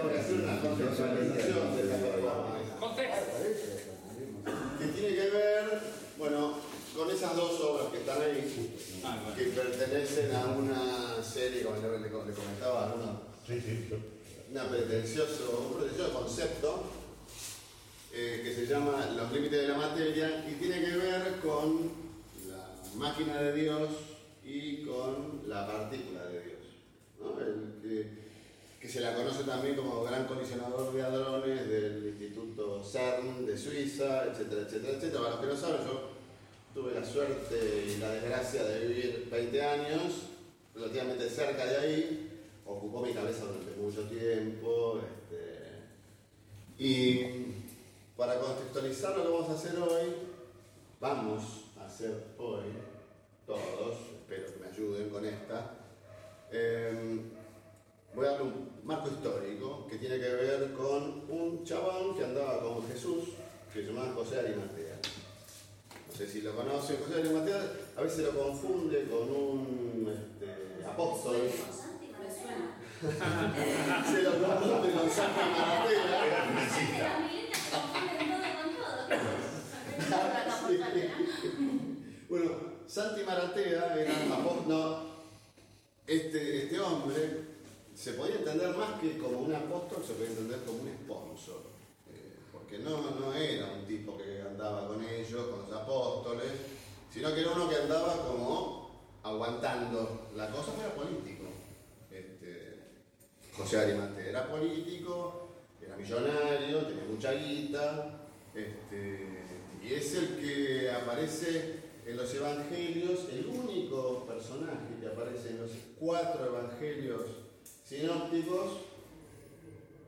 tengo que hacer una de esta. Que tiene que ver, bueno, con esas dos obras que están ahí, que pertenecen a una serie, como le, le comentaba, una, una pretencioso, un pretencioso concepto eh, que se llama Los límites de la materia y tiene que ver con la máquina de Dios y con la partícula de Dios. ¿no? El que, se la conoce también como gran colisionador de hadrones del Instituto CERN de Suiza, etcétera, etcétera, etcétera. Para los que no saben, yo tuve la suerte y la desgracia de vivir 20 años relativamente cerca de ahí, ocupó mi cabeza durante mucho tiempo. Este, y para contextualizar lo que vamos a hacer hoy, vamos a hacer hoy, todos, espero que me ayuden con esta, em, voy a dar un marco histórico que tiene que ver con un chabón que andaba con Jesús, que se llamaba José Arimatea sé si lo conocen, José de Mateo a veces lo confunde con un este, apóstol. Se lo confunde con Santi Maratea. bueno, Santi Maratea era apóstol. No, este, este hombre se podía entender más que como un apóstol, se podía entender como un sponsor que no, no era un tipo que andaba con ellos, con los apóstoles, sino que era uno que andaba como aguantando la cosa, era político. Este, José Arimante era político, era millonario, tenía mucha guita, este, y es el que aparece en los evangelios, el único personaje que aparece en los cuatro evangelios sinópticos.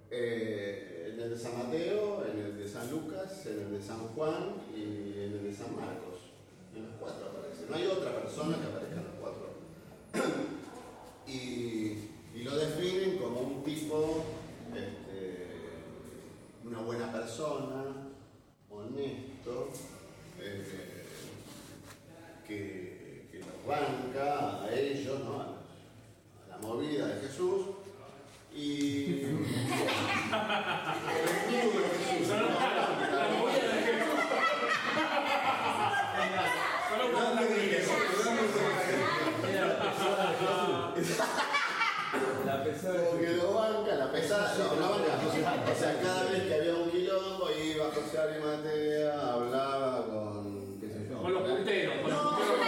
Eh, en el de San Mateo, en el de San Lucas, en el de San Juan y en el de San Marcos. En los cuatro aparece. No hay otra persona que aparezca en los cuatro. y, lo definen como un tipo, este, una buena persona, honesto, eh, que, que, los banca a ellos, ¿no? a la movida de Jesús y. La pesada. Porque lo banca, la pesada, no, no banca. O sea, cada vez que había un quilombo iba a José y Matea, hablaba con. qué sé yo. Con los punteros, con los punteros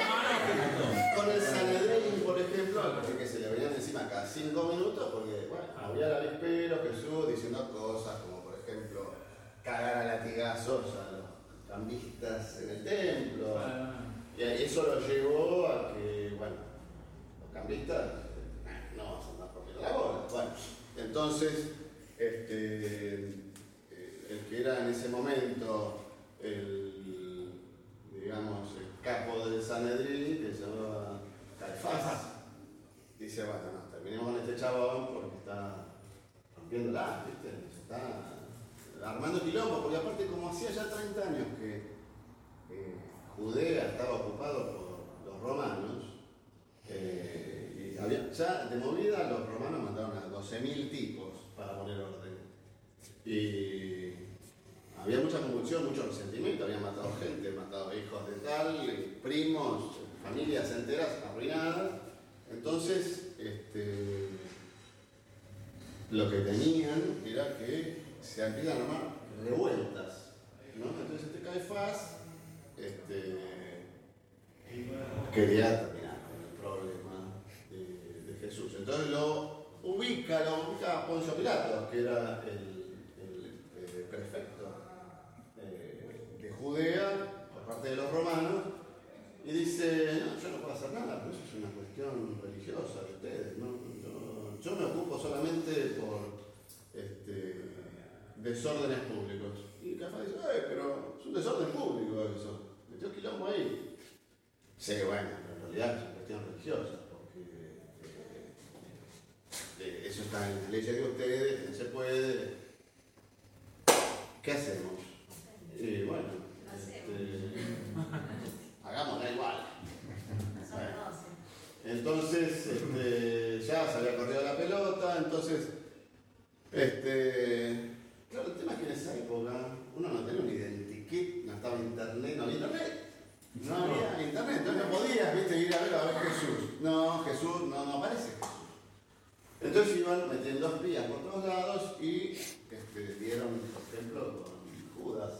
Con el Sanedrín, por ejemplo, que se le venían encima cada cinco minutos, porque, bueno, vispero, Jesús diciendo cosas como, por ejemplo, cagar a latigazos a los cambistas en el templo. Y eso lo llevó a que, bueno, los cambistas no vas a andar poniendo la bola. Bueno, entonces, este, eh, el que era en ese momento el, digamos, el capo del Sanedrín, que se llamaba Caifás, dice, bueno, no, terminemos con este chabón porque está rompiéndola, ¿viste? Está armando quilombo, porque aparte como hacía ya 30 años que Judea estaba ocupado por los romanos, eh, y había, ya de movida los romanos mandaron a 12.000 tipos para poner orden. Y había mucha convulsión, mucho resentimiento, habían matado gente, matado hijos de tal, primos, familias enteras arruinadas. Entonces, este, lo que tenían era que se empiezan a armar revueltas. Entonces este Caifás este, quería terminar con el problema de, Jesús. Entonces lo ubica, lo ubica a Poncio Pilato, que era el, el, prefecto eh, de Judea por parte de los romanos, y dice, no, yo no puedo hacer nada, pero eso es una cuestión religiosa de ustedes. Yo, me ocupo solamente por este, desórdenes públicos. Y Cafá dice, pero es un desorden público eso. Metió quilombo ahí. Sí, bueno, pero en realidad es una cuestión religiosa, porque eh, eso está en las leyes de ustedes, no se puede. ¿Qué hacemos? Y bueno, este, hagámosla igual. Entonces, este, entonces Este, claro, el tema es que en esa época uno no tenía un identikit, no estaba internet, no había internet. No había internet, entonces no podías ¿viste? ir a ver a ver Jesús. No, Jesús, no, no aparece Jesús. Entonces iban metiendo espías por todos lados y este, dieron, por ejemplo, con Judas.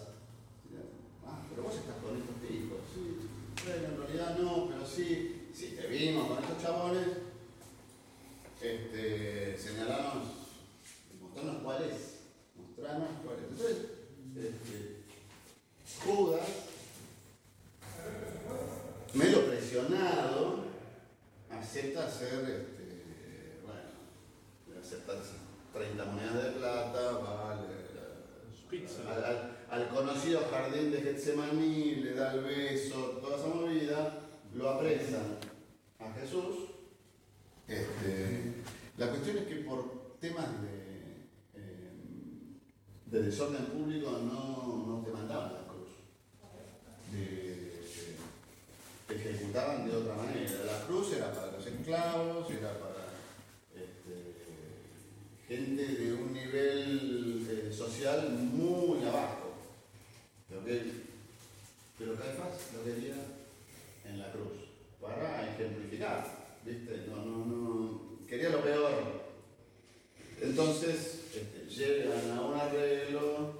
Ah, pero vos estás con estos hijos. Sí, bueno, en realidad no, pero sí, sí, te vimos con estos chabones. Este, señalamos, mostrarnos cuál es. Mostrarnos cuál es. Entonces, este, Judas, medio presionado, acepta hacer, este, bueno, acepta 30 monedas de plata, vale. Al, al, al, conocido jardín de Getsemaní, le da el beso, toda esa movida, lo apresan a Jesús. Este, la cuestión es que por temas de, eh, de desorden público no, no te mandaban la cruz. De, te ejecutaban de otra manera. La cruz era para esclavos, era para este, gente de un nivel eh, social muy abajo. Pero, que, pero Caifás lo quería en la cruz, para ejemplificar, ¿viste? No, no, no, quería lo peor. Entonces, este, llegan a un arreglo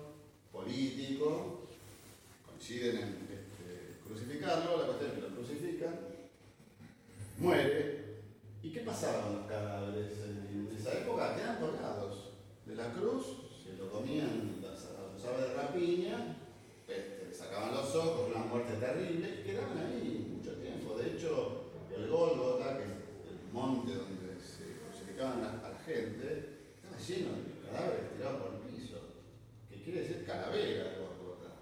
político, coinciden en este, crucificarlo, la cuestión es que lo crucifican, muere. ¿Y qué pasaba con los cadáveres en esa época? Quedan colgados de la cruz, se lo comían las, las aves de rapiña, este, sacaban los ojos, una muerte terrible, y quedaban ahí mucho tiempo. De hecho, el Gólgota, que es el monte donde se crucificaban a la gente, estaba lleno de cadáveres tirados por el piso, que quiere decir calavera el Gólgota.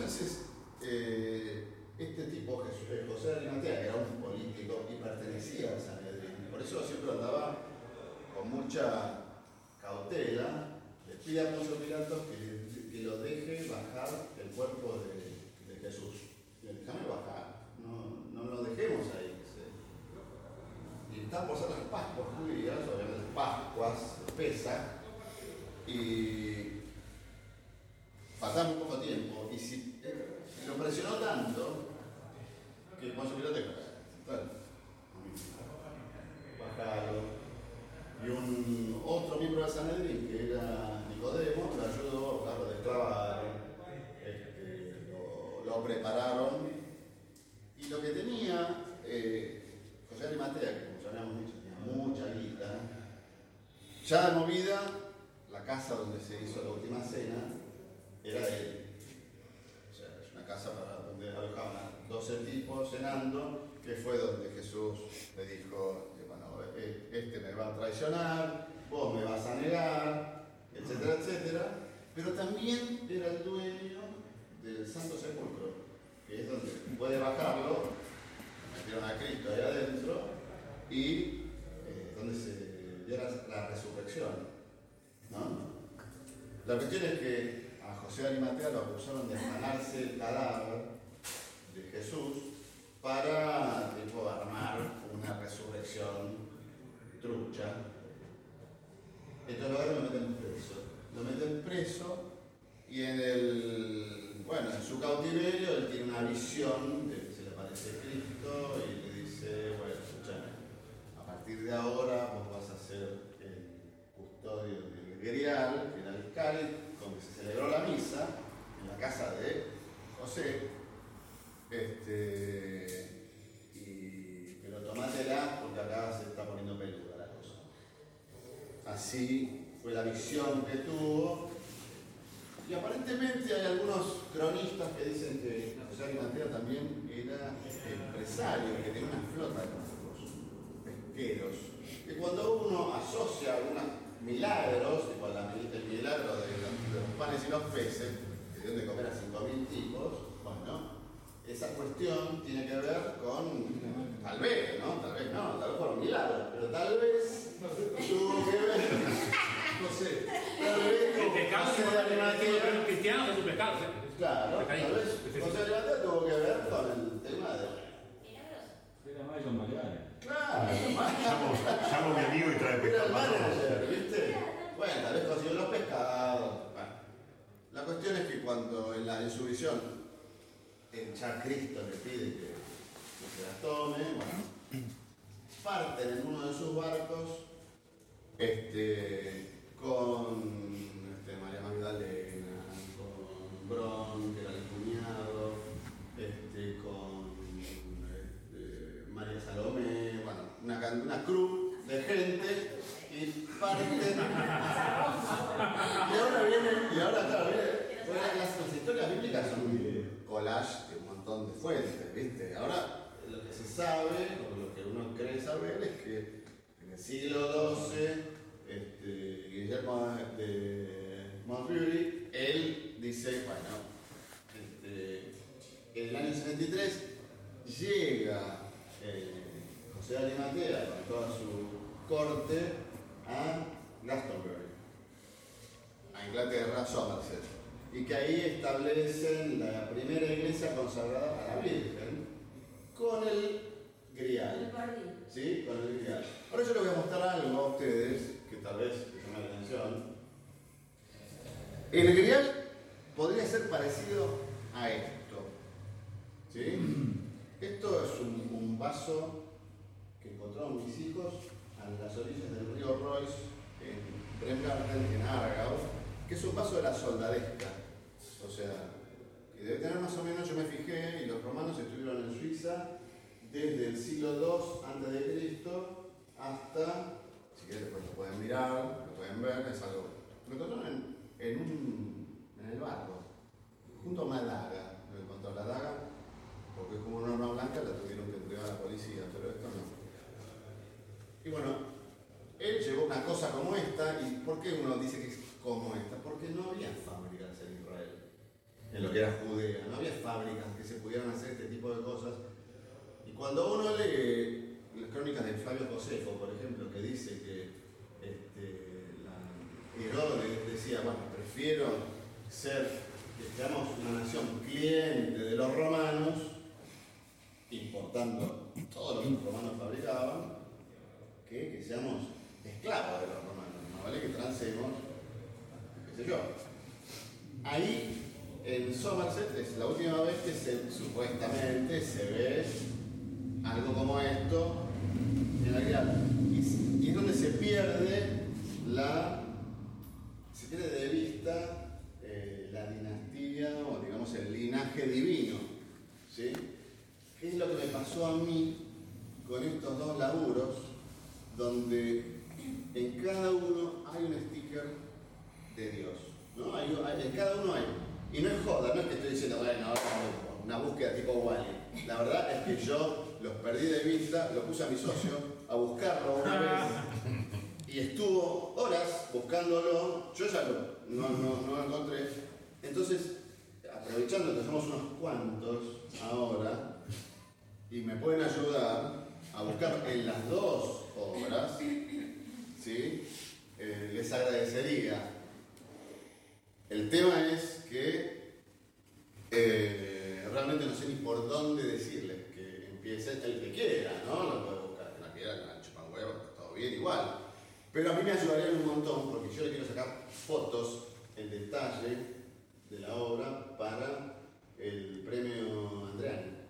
Entonces, eh, este tipo, Jesús, José de Arimatea, que era un político y pertenecía al Sanedrín, por eso siempre andaba con mucha cautela, le pide a Poncio Pilatos que, que, lo deje bajar el cuerpo de, Jesús. Déjame bajar, no, no lo dejemos ahí. Y está por ser las Pascuas judías, las Pascuas, pesa, y pasamos un poco tiempo, y si eh, lo presionó tanto que Poncio Pilatos dijo, bajarlo y un otro miembro del Sanedrín, que era Nicodemo, lo ayudó, claro, lo desclavaron, este, lo, lo, prepararon, y lo que tenía eh, José Arimatea, que como ya habíamos dicho, tenía mucha guita, ya de movida, la casa donde se hizo la última cena era él. O sea, es una casa para donde alojaban a 12 tipos cenando, que fue donde Jesús le dijo, este me va a traicionar, vos me vas a negar, etcétera, etcétera. Pero también era el dueño del Santo Sepulcro, que es donde puede bajarlo, metieron a Cristo ahí adentro, y eh, donde se dio la, resurrección. ¿no? La cuestión es que a José de Arimatea lo acusaron de ganarse el cadáver de Jesús para tipo, armar una resurrección trucha. Entonces ahora lo meten preso. Lo meten preso y en el, bueno, en su cautiverio él tiene una visión de que se le aparece Cristo y le dice, bueno, escúchame, a partir de ahora vos vas a ser el custodio el cáliz, con que se celebró la misa en la casa de José. Este, y, pero tomátela porque acá se está poniendo peluda la cosa. Así fue la visión que tuvo. Y aparentemente hay algunos cronistas que dicen que José Arimatea también era empresario, que tenía una flota de pesqueros. Que cuando uno asocia algunos milagros, tipo el milagro de los panes y los peces, que deben de comer a 5.000 tipos, bueno, esa cuestión tiene que ver con, tal vez, ¿no? Tal vez no, tal vez por un milagro, pero tal vez tuvo que ver, no sé, tal vez El pecado José de Arimatea- cristiano es un pecado. ¿sí? Claro, tal vez José de Arimatea tuvo que ver con el tema de... Era Mayo Mariana. Claro, llamo, a mi amigo y trae pescado. ¿viste? Bueno, tal vez consiguió los pescados. Bueno, la cuestión es que cuando en, la, en su visión, en ya Cristo le pide que, que se las tome, bueno, parten en uno de sus barcos este, con este, María Magdalena, con Bron, que era el una, una cruz de gente y parten. y ahora viene, y ahora claro, viene, las, historias bíblicas son un collage de un montón de fuentes, ¿viste? Ahora lo que se sabe, o lo que uno cree saber, es que en el siglo XII, este, Guillermo de él dice, bueno, este, en el año 73 llega eh, José de Arimatea con toda su corte a Glastonbury, a Inglaterra, Somerset, y que ahí establecen la primera iglesia consagrada a la Virgen con el grial. ¿Sí? Con el grial. Ahora yo les voy a mostrar algo a ustedes que tal vez les llame la atención. El grial podría ser parecido a esto. ¿Sí? Esto es un, un vaso que encontraron mis hijos a las orillas del río Royce, en Bremgarten, en Aargau, que es un paso de la soldadesca. O sea, que debe tener más o menos, yo me fijé, y los romanos estuvieron en Suiza desde el siglo II a.C. hasta, si quieren después lo pueden mirar, lo pueden ver, es algo. Lo encontraron en, un, en el barco, junto a una daga, lo encontró la daga, porque es como una norma blanca, la tuvieron que entregar a la policía, pero esto no. Y bueno, él llevó una cosa como esta, ¿y por qué uno dice que es como esta? Porque no había fábricas en Israel, en lo que era Judea, no había fábricas que se pudieran hacer este tipo de cosas. Y cuando uno lee las crónicas de Flavio Josefo, por ejemplo, que dice que este, Herodes decía, bueno, prefiero ser, una nación cliente de los romanos, importando todo lo que los romanos fabricaban, que, seamos esclavos de los romanos, no vale que transemos, qué sé yo. Ahí en Somerset es la última vez que supuestamente se ve algo como esto en la guía. Y, es donde se pierde la. se pierde de vista eh, la dinastía o digamos el linaje divino. ¿sí? ¿Qué es lo que me pasó a mí con estos dos laburos? Donde en cada uno hay un sticker de Dios. ¿no? En cada uno hay. Y no es joda, no es que estoy diciendo, bueno, una búsqueda tipo Wally. La verdad es que yo los perdí de vista, lo puse a mi socio a buscarlo una vez y estuvo horas buscándolo. Yo ya no, no, no lo encontré. Entonces, aprovechando que somos unos cuantos ahora y me pueden ayudar a buscar en las dos obras, ¿sí? Eh, les agradecería. El tema es que eh, realmente no sé ni por dónde decirles que empiece el que quiera, ¿no? Lo puede buscar, que la quiera, la chupan huevo, todo bien igual. Pero a mí me ayudaría un montón porque yo le quiero sacar fotos en detalle de la obra para el premio Andreani.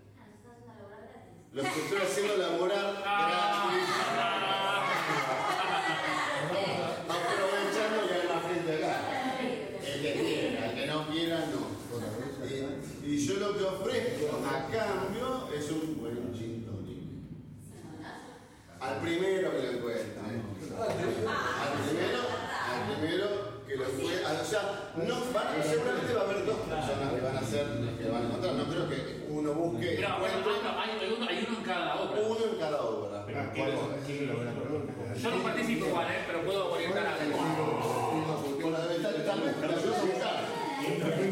Lo que estoy haciendo laborar gratis. Aprovechando que hay más gente acá. El que quiera, el que no quiera, no. Y, yo lo que ofrezco a cambio es un buen gin Al primero que lo encuentre. Al primero, al primero que lo encuentre. O sea, no, seguramente va a haber dos personas que van a ser que van a encontrar. No creo que uno busque. Pero, hay, uno, hay, uno, en cada obra. Uno en cada obra. Yo no participo igual, ¿eh? pero puedo orientar a la Tal vez